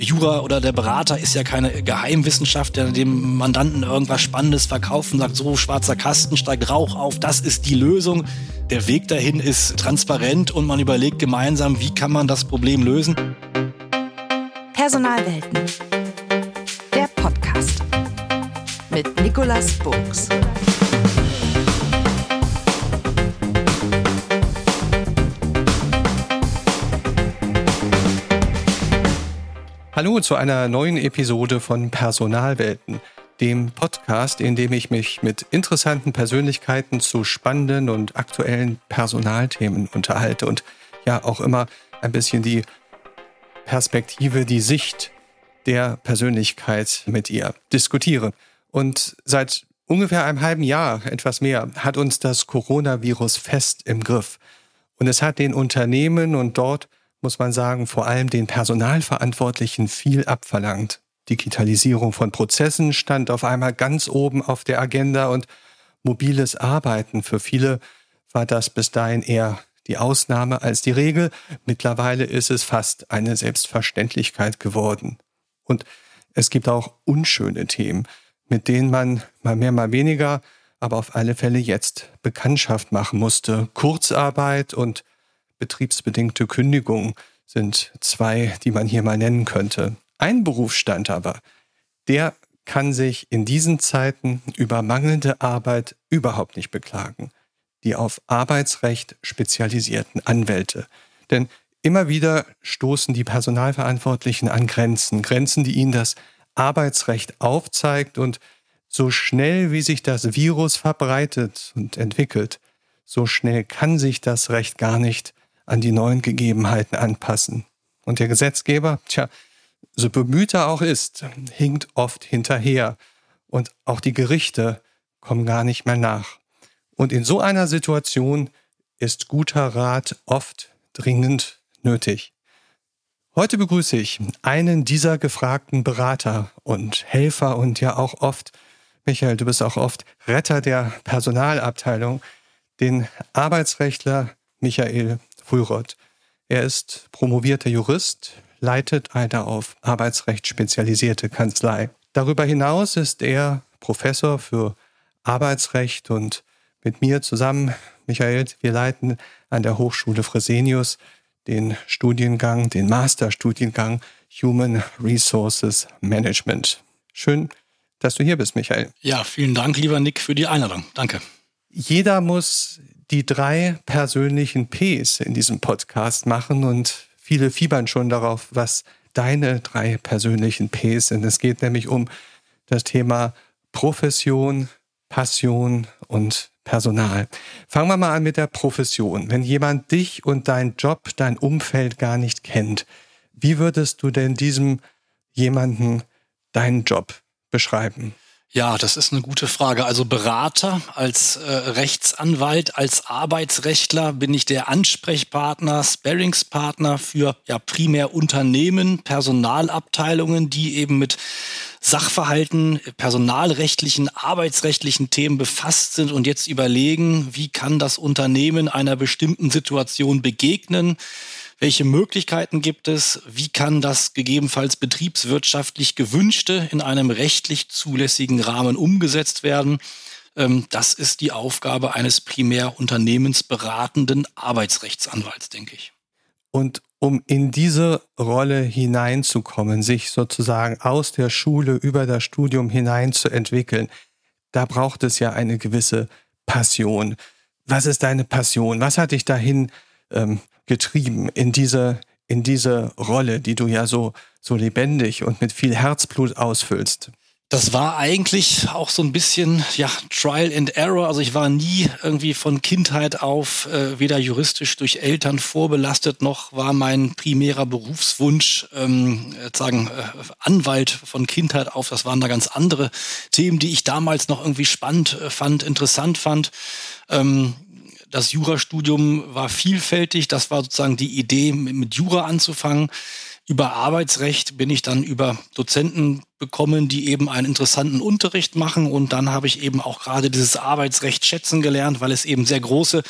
Jura oder der Berater ist ja keine Geheimwissenschaft, der dem Mandanten irgendwas Spannendes verkauft und sagt, so schwarzer Kasten, steigt Rauch auf, das ist die Lösung. Der Weg dahin ist transparent und man überlegt gemeinsam, wie kann man das Problem lösen. Personalwelten. Der Podcast mit Nicolas Buchs. Hallo zu einer neuen Episode von Personalwelten, dem Podcast, in dem ich mich mit interessanten Persönlichkeiten zu spannenden und aktuellen Personalthemen unterhalte und ja auch immer ein bisschen die Perspektive, die Sicht der Persönlichkeit mit ihr diskutiere. Und seit ungefähr einem halben Jahr, etwas mehr, hat uns das Coronavirus fest im Griff. Und es hat den Unternehmen und dort muss man sagen, vor allem den Personalverantwortlichen viel abverlangt. Digitalisierung von Prozessen stand auf einmal ganz oben auf der Agenda und mobiles Arbeiten. Für viele war das bis dahin eher die Ausnahme als die Regel. Mittlerweile ist es fast eine Selbstverständlichkeit geworden. Und es gibt auch unschöne Themen, mit denen man mal mehr, mal weniger, aber auf alle Fälle jetzt Bekanntschaft machen musste. Kurzarbeit und betriebsbedingte Kündigung sind zwei, die man hier mal nennen könnte. Ein Berufsstand aber, der kann sich in diesen Zeiten über mangelnde Arbeit überhaupt nicht beklagen. Die auf Arbeitsrecht spezialisierten Anwälte. Denn immer wieder stoßen die Personalverantwortlichen an Grenzen, Grenzen, die ihnen das Arbeitsrecht aufzeigt und so schnell wie sich das Virus verbreitet und entwickelt, so schnell kann sich das Recht gar nicht an die neuen Gegebenheiten anpassen. Und der Gesetzgeber, tja, so bemüht er auch ist, hinkt oft hinterher. Und auch die Gerichte kommen gar nicht mehr nach. Und in so einer Situation ist guter Rat oft dringend nötig. Heute begrüße ich einen dieser gefragten Berater und Helfer und ja auch oft, Michael, du bist auch oft Retter der Personalabteilung, den Arbeitsrechtler Michael Frührott. Er ist promovierter Jurist, leitet eine auf Arbeitsrecht spezialisierte Kanzlei. Darüber hinaus ist er Professor für Arbeitsrecht und mit mir zusammen, Michael, wir leiten an der Hochschule Fresenius den Studiengang, den Masterstudiengang Human Resources Management. Schön, dass du hier bist, Michael. Ja, vielen Dank, lieber Nick, für die Einladung. Danke. Jeder muss die drei persönlichen Ps in diesem Podcast machen und viele fiebern schon darauf, was deine drei persönlichen Ps sind. Es geht nämlich um das Thema Profession, Passion und Personal. Fangen wir mal an mit der Profession. Wenn jemand dich und dein Job, dein Umfeld gar nicht kennt, wie würdest du denn diesem jemanden deinen Job beschreiben? Ja, das ist eine gute Frage. Also Berater, als äh, Rechtsanwalt, als Arbeitsrechtler bin ich der Ansprechpartner, Sparringspartner für ja primär Unternehmen, Personalabteilungen, die eben mit Sachverhalten, personalrechtlichen, arbeitsrechtlichen Themen befasst sind und jetzt überlegen, wie kann das Unternehmen einer bestimmten Situation begegnen welche Möglichkeiten gibt es? Wie kann das gegebenenfalls betriebswirtschaftlich gewünschte in einem rechtlich zulässigen Rahmen umgesetzt werden? Ähm, das ist die Aufgabe eines primär unternehmensberatenden Arbeitsrechtsanwalts, denke ich. Und um in diese Rolle hineinzukommen, sich sozusagen aus der Schule über das Studium hineinzuentwickeln, da braucht es ja eine gewisse Passion. Was ist deine Passion? Was hat dich dahin ähm, getrieben in diese, in diese Rolle, die du ja so, so lebendig und mit viel Herzblut ausfüllst? Das war eigentlich auch so ein bisschen ja Trial and Error. Also ich war nie irgendwie von Kindheit auf äh, weder juristisch durch Eltern vorbelastet noch war mein primärer Berufswunsch ähm, sagen äh, Anwalt von Kindheit auf. Das waren da ganz andere Themen, die ich damals noch irgendwie spannend äh, fand, interessant fand. Ähm, das Jurastudium war vielfältig. Das war sozusagen die Idee, mit Jura anzufangen. Über Arbeitsrecht bin ich dann über Dozenten bekommen, die eben einen interessanten Unterricht machen. Und dann habe ich eben auch gerade dieses Arbeitsrecht schätzen gelernt, weil es eben sehr große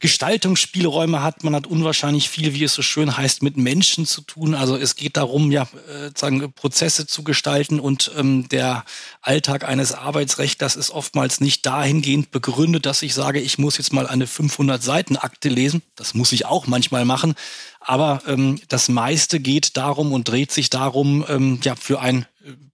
Gestaltungsspielräume hat. Man hat unwahrscheinlich viel, wie es so schön heißt, mit Menschen zu tun. Also es geht darum, ja, äh, sagen, Prozesse zu gestalten und ähm, der Alltag eines Arbeitsrechtlers ist oftmals nicht dahingehend begründet, dass ich sage, ich muss jetzt mal eine 500 Seiten Akte lesen. Das muss ich auch manchmal machen. Aber ähm, das meiste geht darum und dreht sich darum, ähm, ja, für ein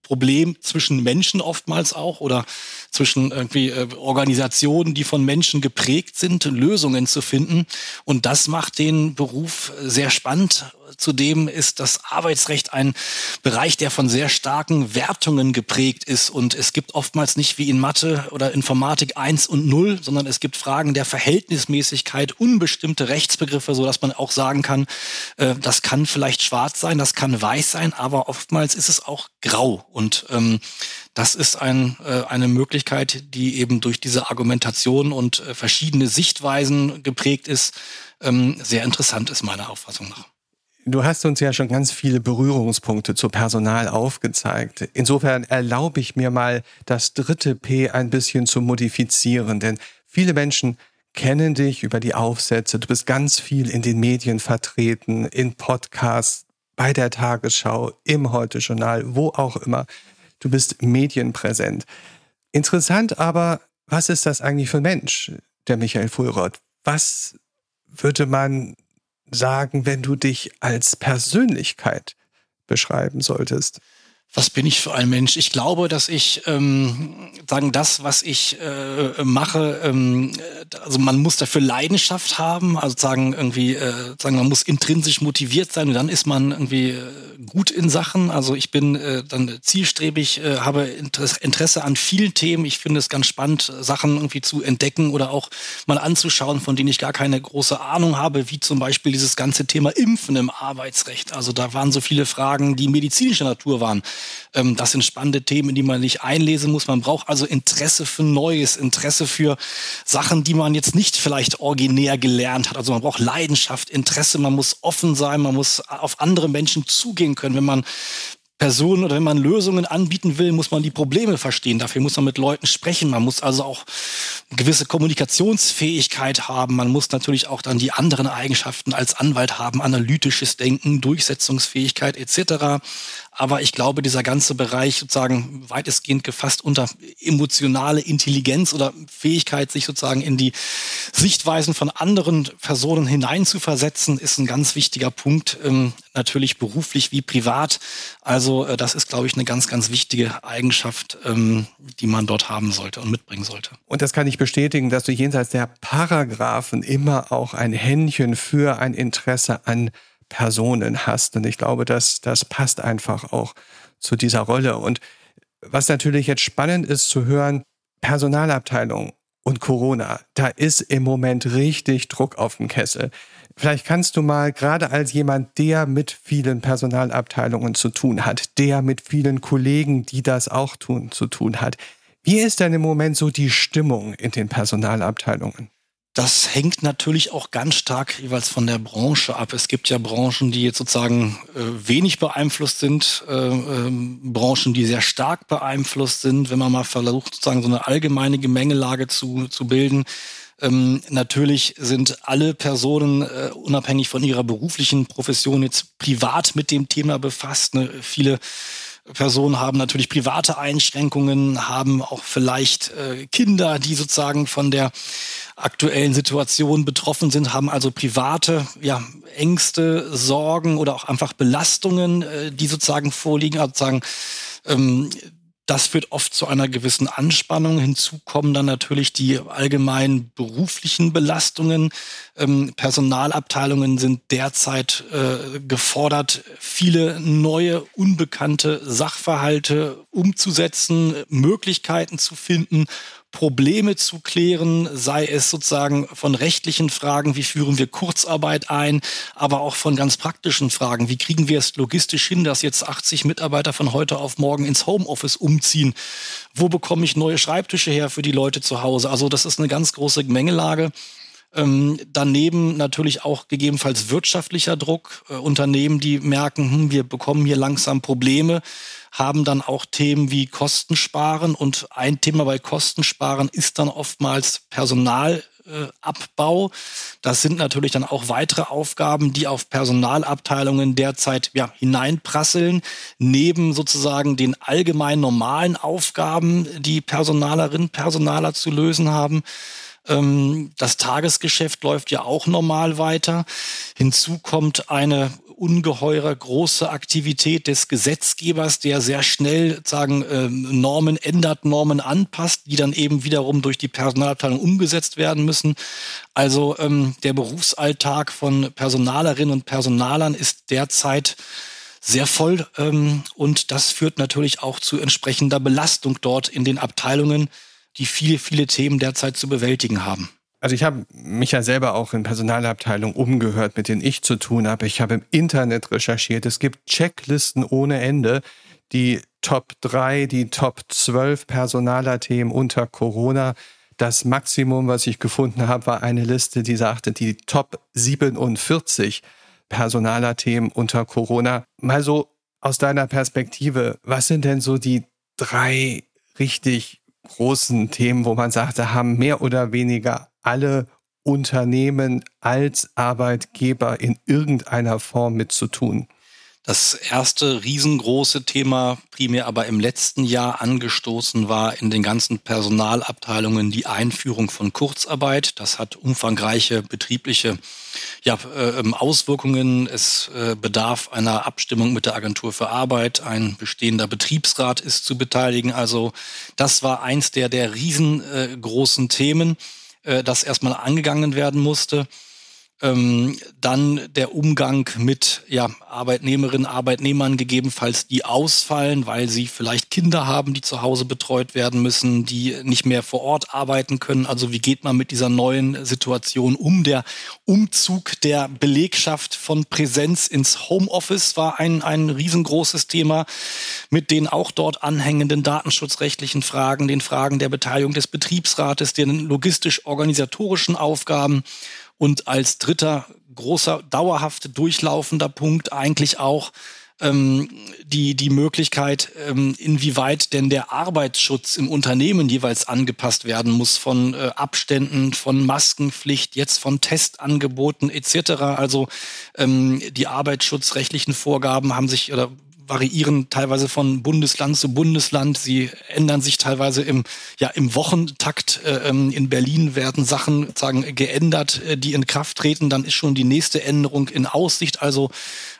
Problem zwischen Menschen oftmals auch oder zwischen irgendwie äh, Organisationen, die von Menschen geprägt sind, Lösungen zu finden. Und das macht den Beruf sehr spannend. Zudem ist das Arbeitsrecht ein Bereich, der von sehr starken Wertungen geprägt ist. Und es gibt oftmals nicht wie in Mathe oder Informatik eins und null, sondern es gibt Fragen der Verhältnismäßigkeit, unbestimmte Rechtsbegriffe, so dass man auch sagen kann, äh, das kann vielleicht schwarz sein, das kann weiß sein, aber oftmals ist es auch grau. Und ähm, das ist ein, äh, eine Möglichkeit, die eben durch diese Argumentation und äh, verschiedene Sichtweisen geprägt ist, ähm, sehr interessant ist meiner Auffassung nach. Du hast uns ja schon ganz viele Berührungspunkte zu Personal aufgezeigt. Insofern erlaube ich mir mal, das dritte P ein bisschen zu modifizieren, denn viele Menschen kennen dich über die Aufsätze. Du bist ganz viel in den Medien vertreten, in Podcasts, bei der Tagesschau, im Heute-Journal, wo auch immer. Du bist medienpräsent. Interessant aber, was ist das eigentlich für ein Mensch, der Michael Fulroth? Was würde man sagen, wenn du dich als Persönlichkeit beschreiben solltest? Was bin ich für ein Mensch? Ich glaube, dass ich ähm, sagen das, was ich äh, mache, ähm, also man muss dafür Leidenschaft haben, also sagen irgendwie äh, sagen man muss intrinsisch motiviert sein und dann ist man irgendwie äh, gut in Sachen. Also ich bin äh, dann zielstrebig, äh, habe Interesse an vielen Themen. Ich finde es ganz spannend, Sachen irgendwie zu entdecken oder auch mal anzuschauen, von denen ich gar keine große Ahnung habe, wie zum Beispiel dieses ganze Thema Impfen im Arbeitsrecht. Also da waren so viele Fragen, die medizinischer Natur waren. Ähm, das sind spannende Themen, in die man nicht einlesen muss. Man braucht also Interesse für Neues, Interesse für Sachen, die man jetzt nicht vielleicht originär gelernt hat. Also man braucht Leidenschaft, Interesse, man muss offen sein, man muss auf andere Menschen zugehen können. Wenn man Personen oder wenn man Lösungen anbieten will, muss man die Probleme verstehen. Dafür muss man mit Leuten sprechen. Man muss also auch eine gewisse Kommunikationsfähigkeit haben. Man muss natürlich auch dann die anderen Eigenschaften als Anwalt haben, analytisches Denken, Durchsetzungsfähigkeit etc. Aber ich glaube, dieser ganze Bereich sozusagen weitestgehend gefasst unter emotionale Intelligenz oder Fähigkeit, sich sozusagen in die Sichtweisen von anderen Personen hineinzuversetzen, ist ein ganz wichtiger Punkt, ähm, natürlich beruflich wie privat. Also äh, das ist, glaube ich, eine ganz, ganz wichtige Eigenschaft, ähm, die man dort haben sollte und mitbringen sollte. Und das kann ich bestätigen, dass du jenseits der Paragraphen immer auch ein Händchen für ein Interesse an Personen hast. Und ich glaube, dass das passt einfach auch zu dieser Rolle. Und was natürlich jetzt spannend ist zu hören, Personalabteilung und Corona, da ist im Moment richtig Druck auf dem Kessel. Vielleicht kannst du mal, gerade als jemand, der mit vielen Personalabteilungen zu tun hat, der mit vielen Kollegen, die das auch tun, zu tun hat, wie ist denn im Moment so die Stimmung in den Personalabteilungen? Das hängt natürlich auch ganz stark jeweils von der Branche ab. Es gibt ja Branchen, die jetzt sozusagen äh, wenig beeinflusst sind, äh, äh, Branchen, die sehr stark beeinflusst sind. Wenn man mal versucht, sozusagen so eine allgemeine Gemengelage zu, zu bilden, ähm, natürlich sind alle Personen äh, unabhängig von ihrer beruflichen Profession jetzt privat mit dem Thema befasst. Ne? Viele Personen haben natürlich private Einschränkungen, haben auch vielleicht äh, Kinder, die sozusagen von der aktuellen Situation betroffen sind, haben also private ja, Ängste, Sorgen oder auch einfach Belastungen, äh, die sozusagen vorliegen, also sozusagen ähm, das führt oft zu einer gewissen Anspannung. Hinzu kommen dann natürlich die allgemeinen beruflichen Belastungen. Ähm, Personalabteilungen sind derzeit äh, gefordert, viele neue, unbekannte Sachverhalte umzusetzen, Möglichkeiten zu finden, Probleme zu klären, sei es sozusagen von rechtlichen Fragen, wie führen wir Kurzarbeit ein, aber auch von ganz praktischen Fragen, wie kriegen wir es logistisch hin, dass jetzt 80 Mitarbeiter von heute auf morgen ins Homeoffice umziehen? Wo bekomme ich neue Schreibtische her für die Leute zu Hause? Also das ist eine ganz große Gemengelage. Ähm, daneben natürlich auch gegebenenfalls wirtschaftlicher Druck. Äh, Unternehmen, die merken, hm, wir bekommen hier langsam Probleme, haben dann auch Themen wie Kostensparen. Und ein Thema bei Kostensparen ist dann oftmals Personal Personalabbau. Das sind natürlich dann auch weitere Aufgaben, die auf Personalabteilungen derzeit ja, hineinprasseln, neben sozusagen den allgemein normalen Aufgaben, die Personalerinnen, Personaler zu lösen haben. Ähm, das Tagesgeschäft läuft ja auch normal weiter. Hinzu kommt eine ungeheure große Aktivität des Gesetzgebers, der sehr schnell sagen ähm, Normen ändert, Normen anpasst, die dann eben wiederum durch die Personalabteilung umgesetzt werden müssen. Also ähm, der Berufsalltag von Personalerinnen und Personalern ist derzeit sehr voll ähm, und das führt natürlich auch zu entsprechender Belastung dort in den Abteilungen, die viele, viele Themen derzeit zu bewältigen haben. Also ich habe mich ja selber auch in Personalabteilungen umgehört, mit denen ich zu tun habe. Ich habe im Internet recherchiert. Es gibt Checklisten ohne Ende. Die Top 3, die Top 12 Personalerthemen unter Corona. Das Maximum, was ich gefunden habe, war eine Liste, die sagte, die Top 47 Personalerthemen unter Corona. Mal so aus deiner Perspektive, was sind denn so die drei richtig großen Themen, wo man sagt, da haben mehr oder weniger alle Unternehmen als Arbeitgeber in irgendeiner Form mit zu tun. Das erste riesengroße Thema, primär aber im letzten Jahr angestoßen war in den ganzen Personalabteilungen die Einführung von Kurzarbeit. Das hat umfangreiche betriebliche ja, äh, Auswirkungen. Es äh, bedarf einer Abstimmung mit der Agentur für Arbeit. Ein bestehender Betriebsrat ist zu beteiligen. Also das war eins der, der riesengroßen Themen, äh, das erstmal angegangen werden musste. Ähm, dann der Umgang mit ja, Arbeitnehmerinnen, Arbeitnehmern, gegebenenfalls die ausfallen, weil sie vielleicht Kinder haben, die zu Hause betreut werden müssen, die nicht mehr vor Ort arbeiten können. Also wie geht man mit dieser neuen Situation um? Der Umzug der Belegschaft von Präsenz ins Homeoffice war ein, ein riesengroßes Thema mit den auch dort anhängenden datenschutzrechtlichen Fragen, den Fragen der Beteiligung des Betriebsrates, den logistisch-organisatorischen Aufgaben und als dritter großer, dauerhaft durchlaufender Punkt eigentlich auch ähm, die, die Möglichkeit, ähm, inwieweit denn der Arbeitsschutz im Unternehmen jeweils angepasst werden muss von äh, Abständen, von Maskenpflicht, jetzt von Testangeboten etc. Also ähm, die arbeitsschutzrechtlichen Vorgaben haben sich oder variieren teilweise von Bundesland zu Bundesland. Sie ändern sich teilweise im, ja, im Wochentakt. Äh, ähm, in Berlin werden Sachen sagen, geändert, äh, die in Kraft treten. Dann ist schon die nächste Änderung in Aussicht. Also,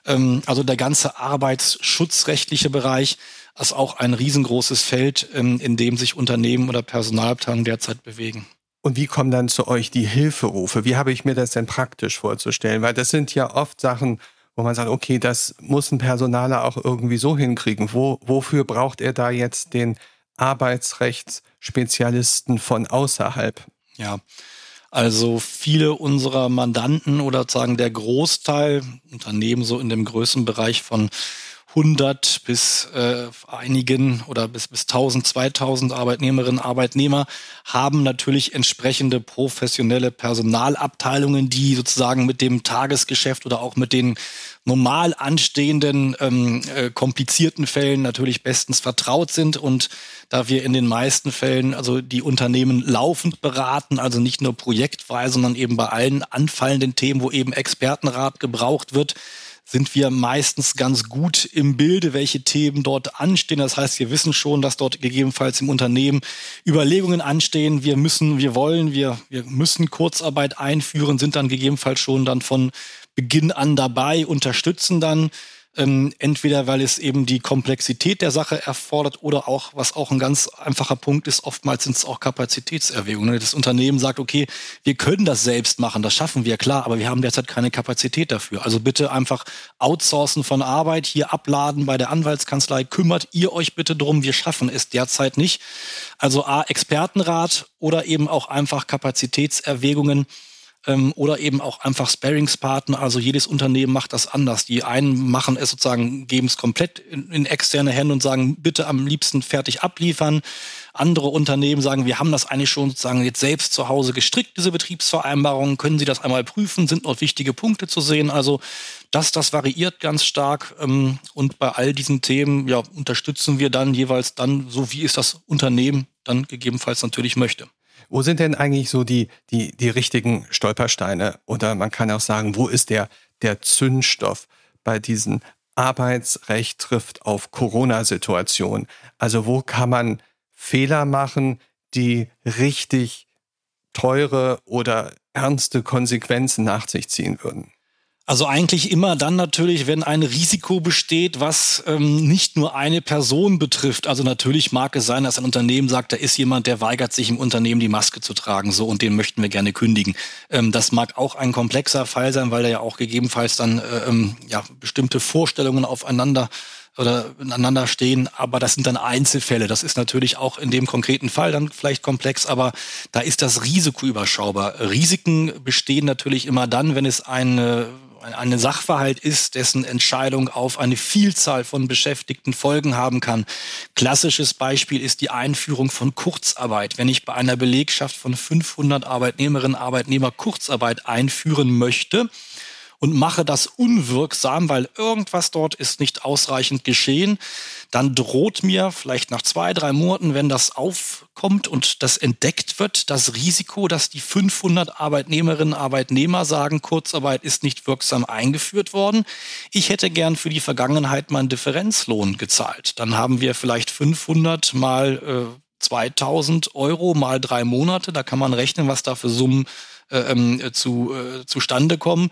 ähm, also der ganze arbeitsschutzrechtliche Bereich ist auch ein riesengroßes Feld, ähm, in dem sich Unternehmen oder Personalabteilungen derzeit bewegen. Und wie kommen dann zu euch die Hilferufe? Wie habe ich mir das denn praktisch vorzustellen? Weil das sind ja oft Sachen, wo man sagt, okay, das muss ein Personaler auch irgendwie so hinkriegen. Wo, wofür braucht er da jetzt den Arbeitsrechtsspezialisten von außerhalb? Ja, also viele unserer Mandanten oder sagen der Großteil Unternehmen so in dem Größenbereich von 100 bis äh, einigen oder bis, bis 1000, 2000 Arbeitnehmerinnen, Arbeitnehmer haben natürlich entsprechende professionelle Personalabteilungen, die sozusagen mit dem Tagesgeschäft oder auch mit den normal anstehenden ähm, äh, komplizierten Fällen natürlich bestens vertraut sind. Und da wir in den meisten Fällen also die Unternehmen laufend beraten, also nicht nur projektweise, sondern eben bei allen anfallenden Themen, wo eben Expertenrat gebraucht wird, sind wir meistens ganz gut im Bilde, welche Themen dort anstehen. Das heißt, wir wissen schon, dass dort gegebenenfalls im Unternehmen Überlegungen anstehen. Wir müssen, wir wollen, wir, wir müssen Kurzarbeit einführen, sind dann gegebenenfalls schon dann von Beginn an dabei, unterstützen dann ähm, entweder weil es eben die Komplexität der Sache erfordert oder auch, was auch ein ganz einfacher Punkt ist, oftmals sind es auch Kapazitätserwägungen. Das Unternehmen sagt, okay, wir können das selbst machen, das schaffen wir, klar, aber wir haben derzeit keine Kapazität dafür. Also bitte einfach outsourcen von Arbeit, hier abladen bei der Anwaltskanzlei, kümmert ihr euch bitte drum, wir schaffen es derzeit nicht. Also A, Expertenrat oder eben auch einfach Kapazitätserwägungen ähm, oder eben auch einfach Sparingspartner. Also jedes Unternehmen macht das anders. Die einen machen es sozusagen, geben es komplett in, in externe Hände und sagen, bitte am liebsten fertig abliefern. Andere Unternehmen sagen, wir haben das eigentlich schon sozusagen jetzt selbst zu Hause gestrickt, diese Betriebsvereinbarungen. Können Sie das einmal prüfen? Sind noch wichtige Punkte zu sehen? Also das, das variiert ganz stark. Ähm, und bei all diesen Themen ja, unterstützen wir dann jeweils dann, so wie es das Unternehmen dann gegebenenfalls natürlich möchte. Wo sind denn eigentlich so die, die, die richtigen Stolpersteine? Oder man kann auch sagen, wo ist der, der Zündstoff bei diesen Arbeitsrecht trifft auf Corona-Situation? Also wo kann man Fehler machen, die richtig teure oder ernste Konsequenzen nach sich ziehen würden? Also eigentlich immer dann natürlich, wenn ein Risiko besteht, was ähm, nicht nur eine Person betrifft. Also natürlich mag es sein, dass ein Unternehmen sagt, da ist jemand, der weigert sich im Unternehmen die Maske zu tragen, so und den möchten wir gerne kündigen. Ähm, das mag auch ein komplexer Fall sein, weil da ja auch gegebenenfalls dann äh, ähm, ja bestimmte Vorstellungen aufeinander oder ineinander stehen, aber das sind dann Einzelfälle. Das ist natürlich auch in dem konkreten Fall dann vielleicht komplex, aber da ist das Risiko überschaubar. Risiken bestehen natürlich immer dann, wenn es eine ein Sachverhalt ist, dessen Entscheidung auf eine Vielzahl von Beschäftigten Folgen haben kann. Klassisches Beispiel ist die Einführung von Kurzarbeit. Wenn ich bei einer Belegschaft von 500 Arbeitnehmerinnen und Arbeitnehmer Kurzarbeit einführen möchte, und mache das unwirksam, weil irgendwas dort ist nicht ausreichend geschehen, dann droht mir vielleicht nach zwei, drei Monaten, wenn das aufkommt und das entdeckt wird, das Risiko, dass die 500 Arbeitnehmerinnen und Arbeitnehmer sagen, Kurzarbeit ist nicht wirksam eingeführt worden. Ich hätte gern für die Vergangenheit meinen Differenzlohn gezahlt. Dann haben wir vielleicht 500 mal äh, 2000 Euro mal drei Monate. Da kann man rechnen, was da für Summen ähm, zu, äh, zustande kommen.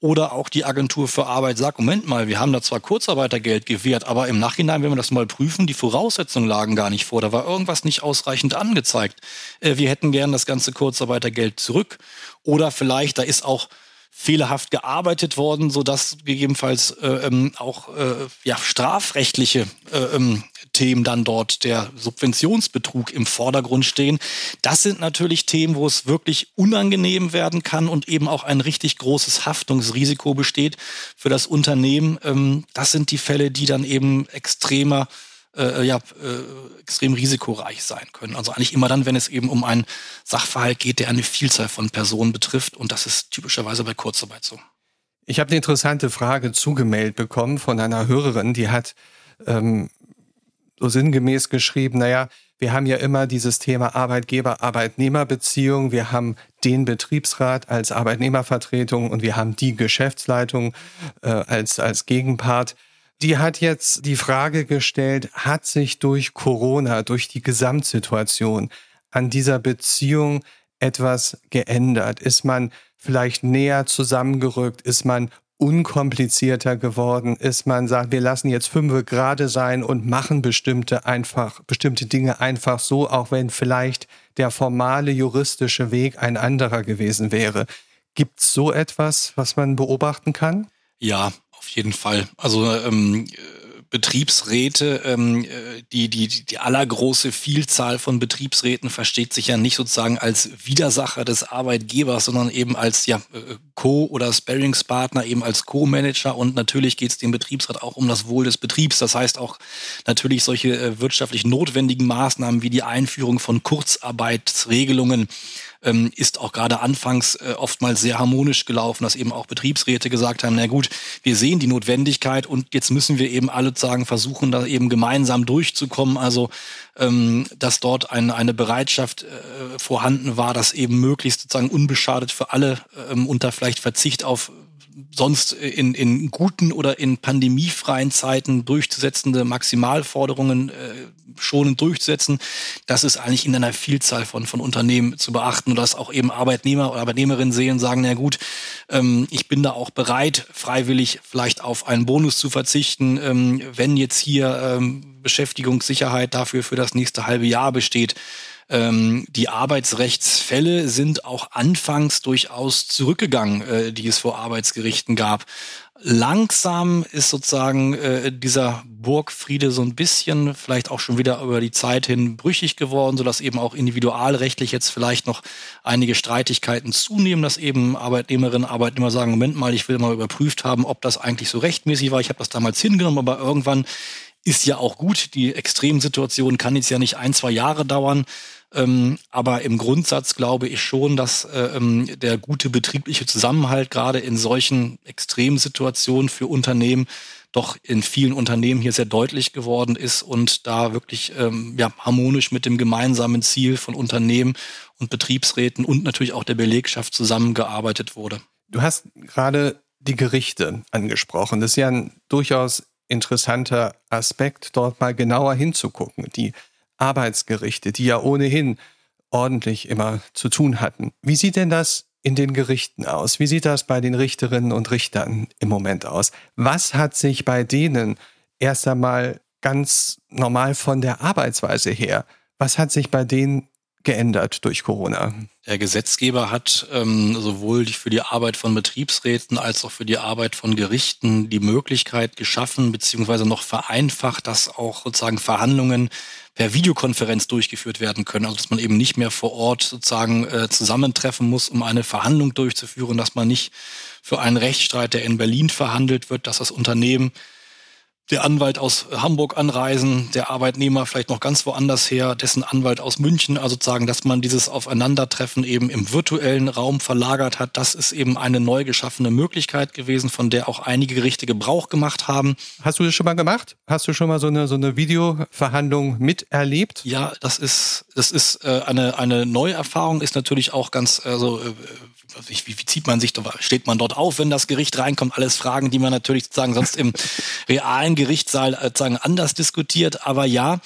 Oder auch die Agentur für Arbeit sagt, Moment mal, wir haben da zwar Kurzarbeitergeld gewährt, aber im Nachhinein, wenn wir das mal prüfen, die Voraussetzungen lagen gar nicht vor. Da war irgendwas nicht ausreichend angezeigt. Äh, wir hätten gern das ganze Kurzarbeitergeld zurück. Oder vielleicht, da ist auch fehlerhaft gearbeitet worden, so dass gegebenenfalls äh, ähm, auch äh, ja, strafrechtliche äh, ähm, Themen dann dort der Subventionsbetrug im Vordergrund stehen. Das sind natürlich Themen, wo es wirklich unangenehm werden kann und eben auch ein richtig großes Haftungsrisiko besteht für das Unternehmen. Ähm, das sind die Fälle, die dann eben extremer äh, ja, äh, extrem risikoreich sein können. Also eigentlich immer dann, wenn es eben um einen Sachverhalt geht, der eine Vielzahl von Personen betrifft. Und das ist typischerweise bei Kurzarbeit so. Ich habe eine interessante Frage zugemeldet bekommen von einer Hörerin, die hat ähm, so sinngemäß geschrieben, naja, wir haben ja immer dieses Thema Arbeitgeber-Arbeitnehmer-Beziehung. Wir haben den Betriebsrat als Arbeitnehmervertretung und wir haben die Geschäftsleitung äh, als, als Gegenpart die hat jetzt die Frage gestellt, hat sich durch Corona, durch die Gesamtsituation an dieser Beziehung etwas geändert? Ist man vielleicht näher zusammengerückt? Ist man unkomplizierter geworden? Ist man sagt, wir lassen jetzt fünf gerade sein und machen bestimmte einfach, bestimmte Dinge einfach so, auch wenn vielleicht der formale juristische Weg ein anderer gewesen wäre. Gibt es so etwas, was man beobachten kann? Ja, auf jeden Fall. Also ähm, Betriebsräte, ähm, die, die, die allergroße Vielzahl von Betriebsräten versteht sich ja nicht sozusagen als Widersacher des Arbeitgebers, sondern eben als ja, äh, Co- oder Sparingspartner, eben als Co-Manager. Und natürlich geht es dem Betriebsrat auch um das Wohl des Betriebs. Das heißt auch natürlich solche äh, wirtschaftlich notwendigen Maßnahmen wie die Einführung von Kurzarbeitsregelungen ähm, ist auch gerade anfangs äh, oftmals sehr harmonisch gelaufen, dass eben auch Betriebsräte gesagt haben, na gut, wir sehen die Notwendigkeit und jetzt müssen wir eben alle sagen, versuchen, da eben gemeinsam durchzukommen. Also ähm, dass dort ein, eine Bereitschaft äh, vorhanden war, das eben möglichst sozusagen unbeschadet für alle ähm, unter vielleicht Verzicht auf sonst in, in guten oder in pandemiefreien Zeiten durchzusetzende Maximalforderungen äh, schonend durchzusetzen. Das ist eigentlich in einer Vielzahl von, von Unternehmen zu beachten und dass auch eben Arbeitnehmer oder Arbeitnehmerinnen sehen, sagen, na gut, ähm, ich bin da auch bereit, freiwillig vielleicht auf einen Bonus zu verzichten, ähm, wenn jetzt hier ähm, Beschäftigungssicherheit dafür für das nächste halbe Jahr besteht. Ähm, die Arbeitsrechtsfälle sind auch anfangs durchaus zurückgegangen, äh, die es vor Arbeitsgerichten gab. Langsam ist sozusagen äh, dieser Burgfriede so ein bisschen vielleicht auch schon wieder über die Zeit hin brüchig geworden, sodass eben auch individualrechtlich jetzt vielleicht noch einige Streitigkeiten zunehmen, dass eben Arbeitnehmerinnen, Arbeitnehmer sagen, Moment mal, ich will mal überprüft haben, ob das eigentlich so rechtmäßig war. Ich habe das damals hingenommen, aber irgendwann ist ja auch gut. Die Extremsituation kann jetzt ja nicht ein, zwei Jahre dauern. Ähm, aber im Grundsatz glaube ich schon, dass äh, ähm, der gute betriebliche Zusammenhalt gerade in solchen Extremsituationen für Unternehmen doch in vielen Unternehmen hier sehr deutlich geworden ist und da wirklich ähm, ja, harmonisch mit dem gemeinsamen Ziel von Unternehmen und Betriebsräten und natürlich auch der Belegschaft zusammengearbeitet wurde. Du hast gerade die Gerichte angesprochen. Das ist ja ein durchaus interessanter Aspekt, dort mal genauer hinzugucken. Die Arbeitsgerichte, die ja ohnehin ordentlich immer zu tun hatten. Wie sieht denn das in den Gerichten aus? Wie sieht das bei den Richterinnen und Richtern im Moment aus? Was hat sich bei denen erst einmal ganz normal von der Arbeitsweise her, was hat sich bei denen geändert durch Corona? Der Gesetzgeber hat ähm, sowohl für die Arbeit von Betriebsräten als auch für die Arbeit von Gerichten die Möglichkeit geschaffen, beziehungsweise noch vereinfacht, dass auch sozusagen Verhandlungen per Videokonferenz durchgeführt werden können. Also dass man eben nicht mehr vor Ort sozusagen äh, zusammentreffen muss, um eine Verhandlung durchzuführen, dass man nicht für einen Rechtsstreit, der in Berlin verhandelt wird, dass das Unternehmen der Anwalt aus Hamburg anreisen, der Arbeitnehmer vielleicht noch ganz woanders her, dessen Anwalt aus München, also sozusagen, dass man dieses Aufeinandertreffen eben im virtuellen Raum verlagert hat, das ist eben eine neu geschaffene Möglichkeit gewesen, von der auch einige Gerichte Gebrauch gemacht haben. Hast du das schon mal gemacht? Hast du schon mal so eine, so eine Videoverhandlung miterlebt? Ja, das ist, das ist äh, eine, eine Neuerfahrung, ist natürlich auch ganz, also äh, wie, wie zieht man sich, steht man dort auf, wenn das Gericht reinkommt? Alles Fragen, die man natürlich sozusagen sonst im realen Gerichtssaal äh, sozusagen anders diskutiert. Aber ja,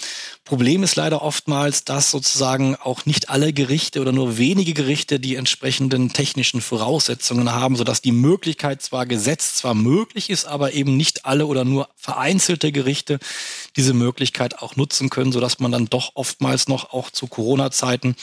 Problem ist leider oftmals, dass sozusagen auch nicht alle Gerichte oder nur wenige Gerichte die entsprechenden technischen Voraussetzungen haben, sodass die Möglichkeit zwar gesetzt, zwar möglich ist, aber eben nicht alle oder nur vereinzelte Gerichte diese Möglichkeit auch nutzen können, sodass man dann doch oftmals noch auch zu Corona-Zeiten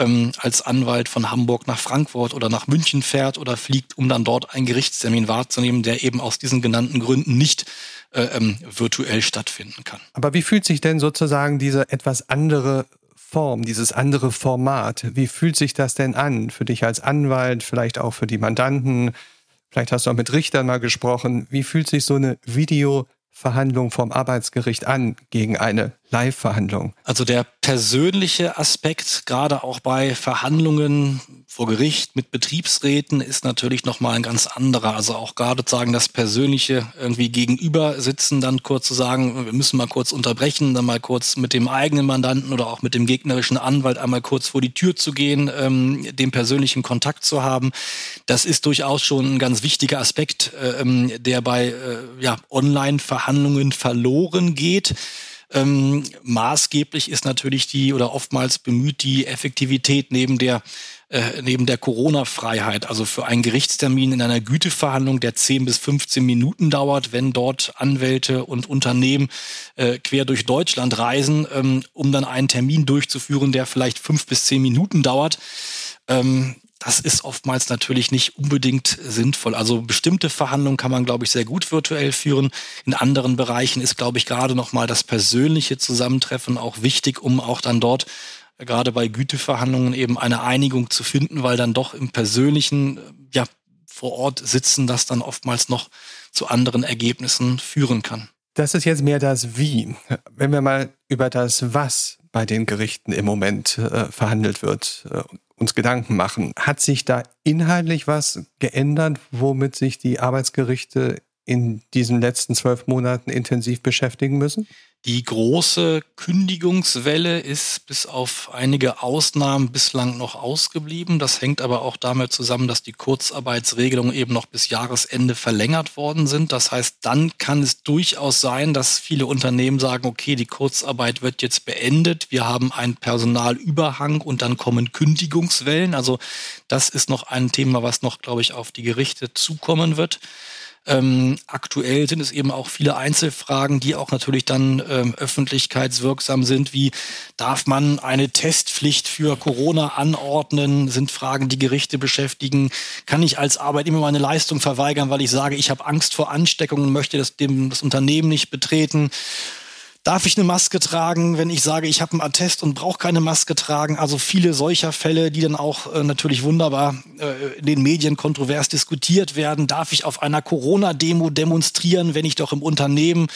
ähm, als Anwalt von Hamburg nach Frankfurt oder nach München fährt oder fliegt, um dann dort einen Gerichtstermin wahrzunehmen, der eben aus diesen genannten Gründen nicht äh, ähm, virtuell stattfinden kann. Aber wie fühlt sich denn sozusagen diese etwas andere Form, dieses andere Format, wie fühlt sich das denn an für dich als Anwalt, vielleicht auch für die Mandanten? Vielleicht hast du auch mit Richtern mal gesprochen. Wie fühlt sich so eine Videoverhandlung vom Arbeitsgericht an gegen eine Live-Verhandlung? Also der persönliche Aspekt, gerade auch bei Verhandlungen vor Gericht mit Betriebsräten, ist natürlich nochmal ein ganz anderer. Also auch gerade sagen, das persönliche irgendwie gegenüber sitzen, dann kurz zu sagen, wir müssen mal kurz unterbrechen, dann mal kurz mit dem eigenen Mandanten oder auch mit dem gegnerischen Anwalt einmal kurz vor die Tür zu gehen, ähm, den persönlichen Kontakt zu haben. Das ist durchaus schon ein ganz wichtiger Aspekt, äh, ähm, der bei äh, ja, Online-Verhandlungen verloren geht. Ähm, maßgeblich ist natürlich die oder oftmals bemüht die Effektivität neben der äh, neben der Corona-Freiheit, also für einen Gerichtstermin in einer Güteverhandlung, der 10 bis 15 Minuten dauert, wenn dort Anwälte und Unternehmen äh, quer durch Deutschland reisen, ähm, um dann einen Termin durchzuführen, der vielleicht fünf bis zehn Minuten dauert. Ähm, das ist oftmals natürlich nicht unbedingt sinnvoll. Also bestimmte Verhandlungen kann man, glaube ich, sehr gut virtuell führen. In anderen Bereichen ist, glaube ich, gerade nochmal das persönliche Zusammentreffen auch wichtig, um auch dann dort gerade bei Güteverhandlungen eben eine Einigung zu finden, weil dann doch im persönlichen, ja, vor Ort sitzen, das dann oftmals noch zu anderen Ergebnissen führen kann. Das ist jetzt mehr das Wie. Wenn wir mal über das Was bei den Gerichten im Moment äh, verhandelt wird äh, uns Gedanken machen. Hat sich da inhaltlich was geändert, womit sich die Arbeitsgerichte in diesen letzten zwölf Monaten intensiv beschäftigen müssen? Die große Kündigungswelle ist bis auf einige Ausnahmen bislang noch ausgeblieben. Das hängt aber auch damit zusammen, dass die Kurzarbeitsregelungen eben noch bis Jahresende verlängert worden sind. Das heißt, dann kann es durchaus sein, dass viele Unternehmen sagen, okay, die Kurzarbeit wird jetzt beendet. Wir haben einen Personalüberhang und dann kommen Kündigungswellen. Also das ist noch ein Thema, was noch, glaube ich, auf die Gerichte zukommen wird. Ähm, aktuell sind es eben auch viele Einzelfragen, die auch natürlich dann ähm, öffentlichkeitswirksam sind, wie darf man eine Testpflicht für Corona anordnen, sind Fragen, die Gerichte beschäftigen. Kann ich als Arbeitnehmer meine Leistung verweigern, weil ich sage, ich habe Angst vor Ansteckungen und möchte das, dem, das Unternehmen nicht betreten? Darf ich eine Maske tragen, wenn ich sage, ich habe einen Attest und brauche keine Maske tragen? Also viele solcher Fälle, die dann auch äh, natürlich wunderbar äh, in den Medien kontrovers diskutiert werden. Darf ich auf einer Corona-Demo demonstrieren, wenn ich doch im Unternehmen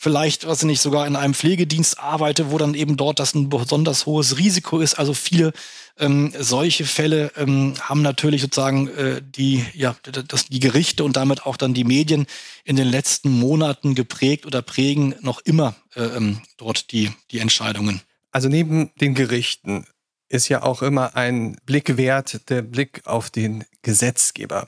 vielleicht, was ich nicht, sogar in einem Pflegedienst arbeite, wo dann eben dort das ein besonders hohes Risiko ist. Also viele ähm, solche Fälle ähm, haben natürlich sozusagen äh, die, ja, das, die Gerichte und damit auch dann die Medien in den letzten Monaten geprägt oder prägen noch immer äh, ähm, dort die, die Entscheidungen. Also neben den Gerichten ist ja auch immer ein Blick wert, der Blick auf den Gesetzgeber.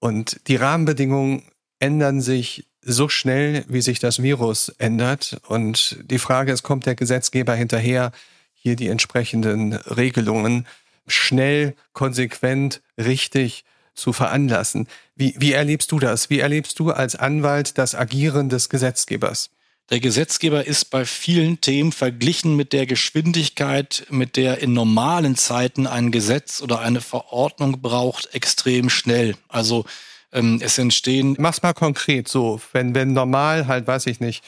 Und die Rahmenbedingungen ändern sich so schnell, wie sich das Virus ändert. Und die Frage ist, kommt der Gesetzgeber hinterher, hier die entsprechenden Regelungen schnell, konsequent, richtig zu veranlassen. Wie, wie erlebst du das? Wie erlebst du als Anwalt das Agieren des Gesetzgebers? Der Gesetzgeber ist bei vielen Themen verglichen mit der Geschwindigkeit, mit der in normalen Zeiten ein Gesetz oder eine Verordnung braucht, extrem schnell. Also ähm, es entstehen. Mach's mal konkret so, wenn, wenn normal halt, weiß ich nicht,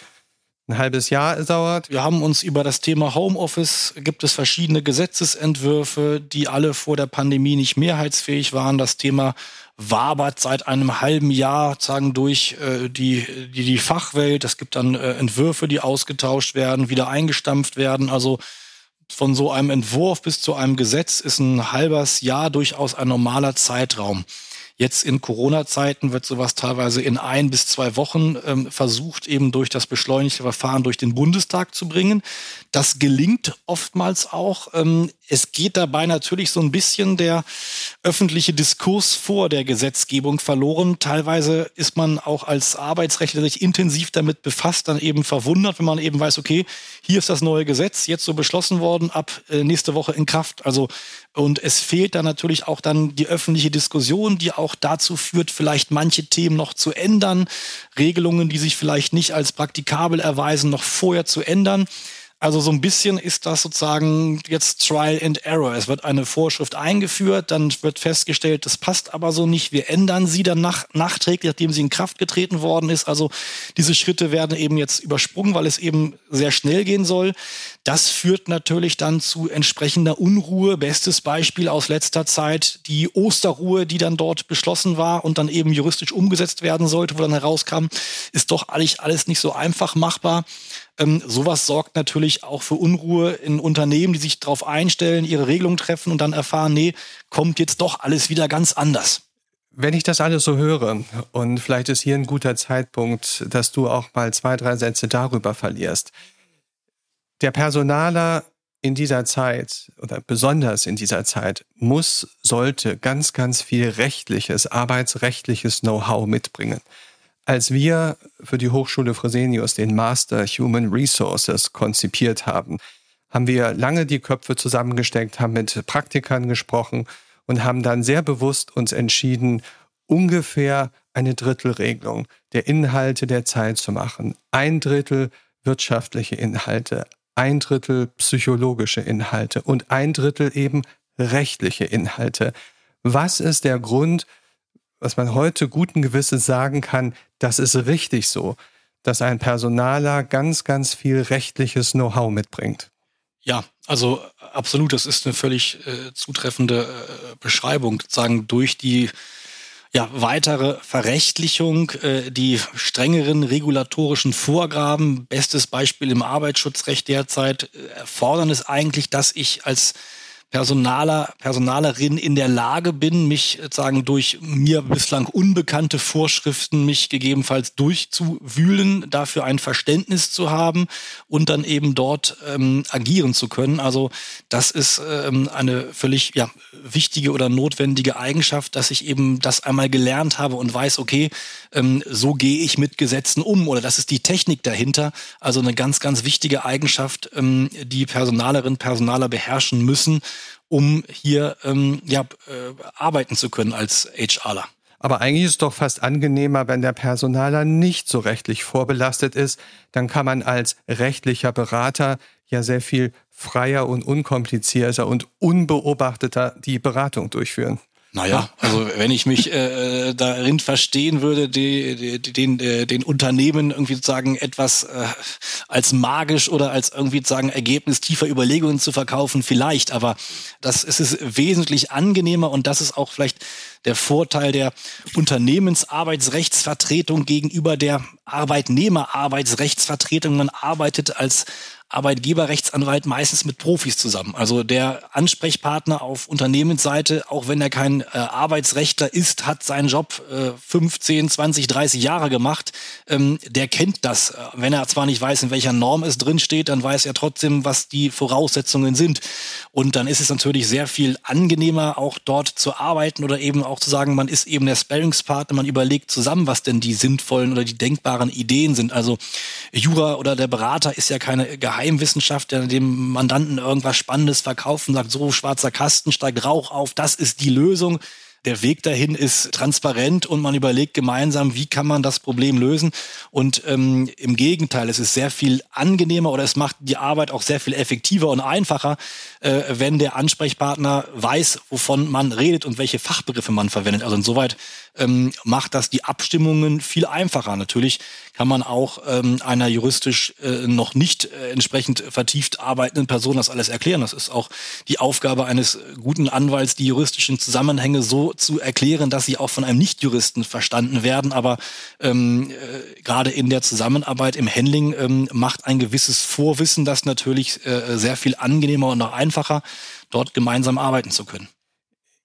ein halbes Jahr dauert. Wir haben uns über das Thema Homeoffice, gibt es verschiedene Gesetzesentwürfe, die alle vor der Pandemie nicht mehrheitsfähig waren. Das Thema wabert seit einem halben Jahr sagen durch äh, die, die, die Fachwelt. Es gibt dann äh, Entwürfe, die ausgetauscht werden, wieder eingestampft werden. Also von so einem Entwurf bis zu einem Gesetz ist ein halbes Jahr durchaus ein normaler Zeitraum. Jetzt in Corona-Zeiten wird sowas teilweise in ein bis zwei Wochen ähm, versucht, eben durch das beschleunigte Verfahren durch den Bundestag zu bringen. Das gelingt oftmals auch. Ähm, es geht dabei natürlich so ein bisschen der öffentliche Diskurs vor der Gesetzgebung verloren. Teilweise ist man auch als Arbeitsrechtler sich intensiv damit befasst, dann eben verwundert, wenn man eben weiß, okay, hier ist das neue Gesetz, jetzt so beschlossen worden, ab äh, nächste Woche in Kraft. Also und es fehlt dann natürlich auch dann die öffentliche Diskussion, die auch dazu führt, vielleicht manche Themen noch zu ändern, Regelungen, die sich vielleicht nicht als praktikabel erweisen, noch vorher zu ändern. Also so ein bisschen ist das sozusagen jetzt Trial and Error. Es wird eine Vorschrift eingeführt, dann wird festgestellt, das passt aber so nicht. Wir ändern sie dann nach, nachträglich, nachdem sie in Kraft getreten worden ist. Also diese Schritte werden eben jetzt übersprungen, weil es eben sehr schnell gehen soll. Das führt natürlich dann zu entsprechender Unruhe. Bestes Beispiel aus letzter Zeit, die Osterruhe, die dann dort beschlossen war und dann eben juristisch umgesetzt werden sollte, wo dann herauskam, ist doch alles, alles nicht so einfach machbar. Ähm, sowas sorgt natürlich auch für Unruhe in Unternehmen, die sich darauf einstellen, ihre Regelungen treffen und dann erfahren, nee, kommt jetzt doch alles wieder ganz anders. Wenn ich das alles so höre, und vielleicht ist hier ein guter Zeitpunkt, dass du auch mal zwei, drei Sätze darüber verlierst. Der Personaler in dieser Zeit oder besonders in dieser Zeit muss, sollte ganz, ganz viel rechtliches, arbeitsrechtliches Know-how mitbringen. Als wir für die Hochschule Fresenius den Master Human Resources konzipiert haben, haben wir lange die Köpfe zusammengesteckt, haben mit Praktikern gesprochen und haben dann sehr bewusst uns entschieden, ungefähr eine Drittelregelung der Inhalte der Zeit zu machen. Ein Drittel wirtschaftliche Inhalte, ein Drittel psychologische Inhalte und ein Drittel eben rechtliche Inhalte. Was ist der Grund, was man heute guten Gewissens sagen kann, das ist richtig so, dass ein Personaler ganz, ganz viel rechtliches Know-how mitbringt. Ja, also absolut, das ist eine völlig äh, zutreffende äh, Beschreibung, sagen durch die ja, weitere Verrechtlichung, äh, die strengeren regulatorischen Vorgaben, bestes Beispiel im Arbeitsschutzrecht derzeit, äh, erfordern es eigentlich, dass ich als Personaler, Personalerin in der Lage bin, mich sagen durch mir bislang unbekannte Vorschriften mich gegebenenfalls durchzuwühlen, dafür ein Verständnis zu haben und dann eben dort ähm, agieren zu können. Also das ist ähm, eine völlig ja, wichtige oder notwendige Eigenschaft, dass ich eben das einmal gelernt habe und weiß, okay, ähm, so gehe ich mit Gesetzen um oder das ist die Technik dahinter. Also eine ganz, ganz wichtige Eigenschaft, ähm, die Personalerinnen, Personaler beherrschen müssen, um hier ähm, ja, äh, arbeiten zu können als HRler. Aber eigentlich ist es doch fast angenehmer, wenn der Personaler nicht so rechtlich vorbelastet ist. Dann kann man als rechtlicher Berater ja sehr viel freier und unkomplizierter und unbeobachteter die Beratung durchführen. Naja, also wenn ich mich äh, darin verstehen würde, die, die, den, äh, den Unternehmen irgendwie sozusagen etwas äh, als magisch oder als irgendwie sozusagen Ergebnis tiefer Überlegungen zu verkaufen, vielleicht, aber das ist es wesentlich angenehmer und das ist auch vielleicht der Vorteil der Unternehmensarbeitsrechtsvertretung gegenüber der Arbeitnehmerarbeitsrechtsvertretung. Man arbeitet als Arbeitgeberrechtsanwalt meistens mit Profis zusammen. Also der Ansprechpartner auf Unternehmensseite, auch wenn er kein äh, Arbeitsrechtler ist, hat seinen Job äh, 15, 20, 30 Jahre gemacht. Ähm, der kennt das. Äh, wenn er zwar nicht weiß, in welcher Norm es drin steht, dann weiß er trotzdem, was die Voraussetzungen sind. Und dann ist es natürlich sehr viel angenehmer, auch dort zu arbeiten oder eben auch zu sagen, man ist eben der Sparringspartner, man überlegt zusammen, was denn die sinnvollen oder die denkbaren Ideen sind. Also Jura oder der Berater ist ja keine Geheimwissenschaft, der dem Mandanten irgendwas Spannendes verkauft und sagt, so schwarzer Kasten, steigt Rauch auf, das ist die Lösung. Der Weg dahin ist transparent und man überlegt gemeinsam, wie kann man das Problem lösen. Und ähm, im Gegenteil, es ist sehr viel angenehmer oder es macht die Arbeit auch sehr viel effektiver und einfacher, äh, wenn der Ansprechpartner weiß, wovon man redet und welche Fachbegriffe man verwendet. Also insoweit ähm, macht das die Abstimmungen viel einfacher. Natürlich kann man auch ähm, einer juristisch äh, noch nicht äh, entsprechend vertieft arbeitenden Person das alles erklären. Das ist auch die Aufgabe eines guten Anwalts, die juristischen Zusammenhänge so zu erklären, dass sie auch von einem Nichtjuristen verstanden werden. Aber ähm, äh, gerade in der Zusammenarbeit im Handling ähm, macht ein gewisses Vorwissen das natürlich äh, sehr viel angenehmer und auch einfacher, dort gemeinsam arbeiten zu können.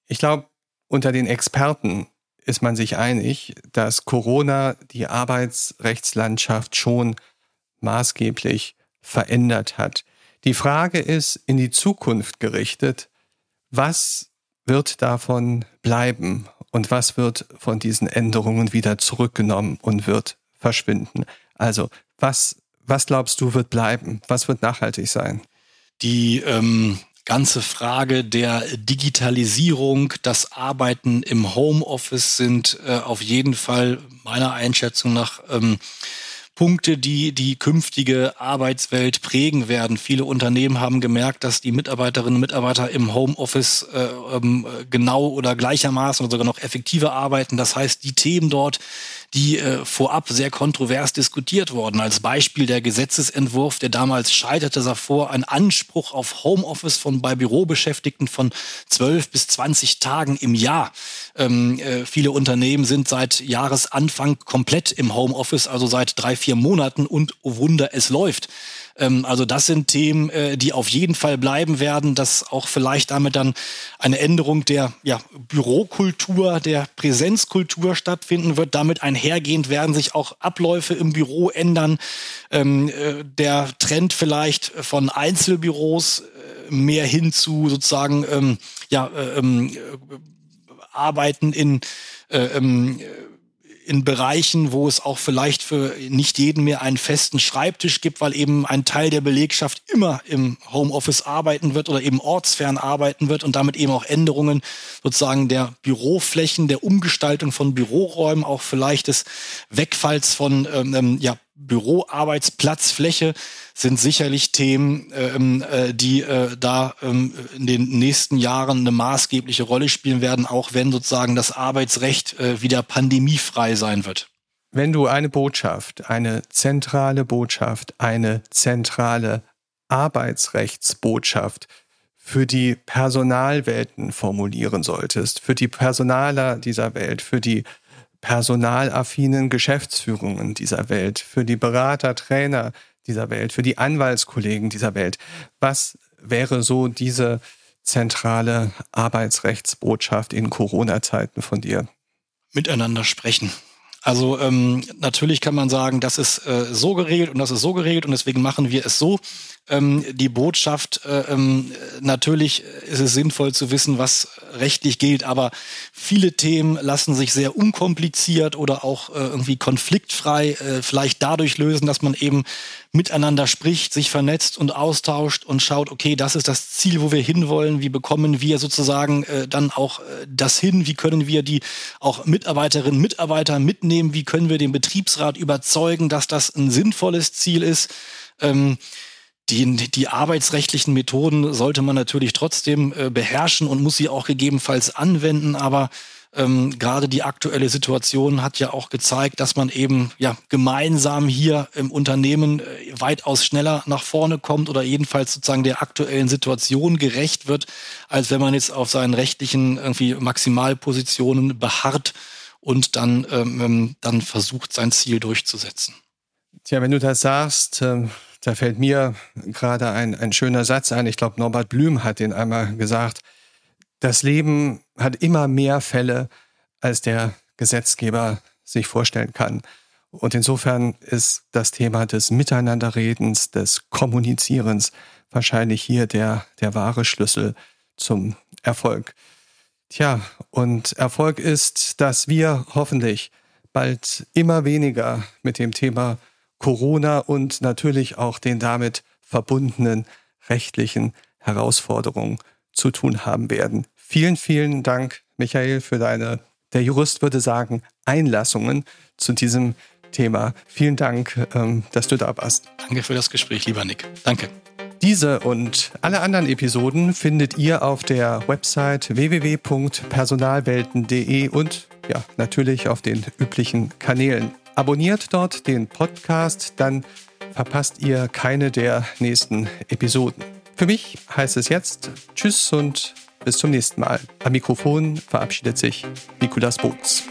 Ich glaube, unter den Experten ist man sich einig, dass Corona die Arbeitsrechtslandschaft schon maßgeblich verändert hat. Die Frage ist in die Zukunft gerichtet, was wird davon bleiben und was wird von diesen Änderungen wieder zurückgenommen und wird verschwinden? Also was, was glaubst du wird bleiben? Was wird nachhaltig sein? Die ähm, ganze Frage der Digitalisierung, das Arbeiten im Homeoffice sind äh, auf jeden Fall meiner Einschätzung nach ähm, Punkte, die die künftige Arbeitswelt prägen werden. Viele Unternehmen haben gemerkt, dass die Mitarbeiterinnen und Mitarbeiter im Homeoffice äh, ähm, genau oder gleichermaßen oder sogar noch effektiver arbeiten. Das heißt, die Themen dort, die äh, vorab sehr kontrovers diskutiert wurden. Als Beispiel der Gesetzesentwurf, der damals scheiterte, sah vor, ein Anspruch auf Homeoffice von bei Bürobeschäftigten von 12 bis 20 Tagen im Jahr. Ähm, äh, viele Unternehmen sind seit Jahresanfang komplett im Homeoffice, also seit drei, vier Monaten und oh Wunder, es läuft. Ähm, also das sind Themen, äh, die auf jeden Fall bleiben werden, dass auch vielleicht damit dann eine Änderung der ja, Bürokultur, der Präsenzkultur stattfinden wird. Damit einhergehend werden sich auch Abläufe im Büro ändern. Ähm, äh, der Trend vielleicht von Einzelbüros äh, mehr hin zu sozusagen ähm, ja, äh, ähm, äh, Arbeiten in äh, ähm, in Bereichen, wo es auch vielleicht für nicht jeden mehr einen festen Schreibtisch gibt, weil eben ein Teil der Belegschaft immer im Homeoffice arbeiten wird oder eben ortsfern arbeiten wird und damit eben auch Änderungen sozusagen der Büroflächen, der Umgestaltung von Büroräumen, auch vielleicht des Wegfalls von ähm, ja, Büroarbeitsplatzfläche sind sicherlich Themen, ähm, äh, die äh, da ähm, in den nächsten Jahren eine maßgebliche Rolle spielen werden, auch wenn sozusagen das Arbeitsrecht äh, wieder pandemiefrei sein wird. Wenn du eine Botschaft, eine zentrale Botschaft, eine zentrale Arbeitsrechtsbotschaft für die Personalwelten formulieren solltest, für die Personaler dieser Welt, für die personalaffinen Geschäftsführungen dieser Welt, für die Berater, Trainer dieser Welt, für die Anwaltskollegen dieser Welt. Was wäre so diese zentrale Arbeitsrechtsbotschaft in Corona-Zeiten von dir? Miteinander sprechen. Also ähm, natürlich kann man sagen, das ist äh, so geregelt und das ist so geregelt und deswegen machen wir es so. Ähm, die Botschaft, äh, ähm, natürlich ist es sinnvoll zu wissen, was rechtlich gilt, aber viele Themen lassen sich sehr unkompliziert oder auch äh, irgendwie konfliktfrei äh, vielleicht dadurch lösen, dass man eben miteinander spricht, sich vernetzt und austauscht und schaut, okay, das ist das Ziel, wo wir hinwollen, wie bekommen wir sozusagen äh, dann auch äh, das hin, wie können wir die auch Mitarbeiterinnen, Mitarbeiter mitnehmen, wie können wir den Betriebsrat überzeugen, dass das ein sinnvolles Ziel ist. Ähm, die, die arbeitsrechtlichen Methoden sollte man natürlich trotzdem äh, beherrschen und muss sie auch gegebenenfalls anwenden, aber ähm, gerade die aktuelle Situation hat ja auch gezeigt, dass man eben ja gemeinsam hier im Unternehmen äh, weitaus schneller nach vorne kommt oder jedenfalls sozusagen der aktuellen Situation gerecht wird, als wenn man jetzt auf seinen rechtlichen irgendwie Maximalpositionen beharrt und dann, ähm, ähm dann versucht, sein Ziel durchzusetzen. Tja, wenn du das sagst, äh, da fällt mir gerade ein, ein schöner Satz ein. Ich glaube, Norbert Blüm hat den einmal gesagt das Leben hat immer mehr Fälle, als der Gesetzgeber sich vorstellen kann. Und insofern ist das Thema des Miteinanderredens, des Kommunizierens wahrscheinlich hier der, der wahre Schlüssel zum Erfolg. Tja, und Erfolg ist, dass wir hoffentlich bald immer weniger mit dem Thema Corona und natürlich auch den damit verbundenen rechtlichen Herausforderungen zu tun haben werden. Vielen, vielen Dank, Michael, für deine, der Jurist würde sagen, Einlassungen zu diesem Thema. Vielen Dank, ähm, dass du da warst. Danke für das Gespräch, lieber Nick. Danke. Diese und alle anderen Episoden findet ihr auf der Website www.personalwelten.de und ja, natürlich auf den üblichen Kanälen. Abonniert dort den Podcast, dann verpasst ihr keine der nächsten Episoden. Für mich heißt es jetzt Tschüss und bis zum nächsten Mal. Am Mikrofon verabschiedet sich Nikolas Boots.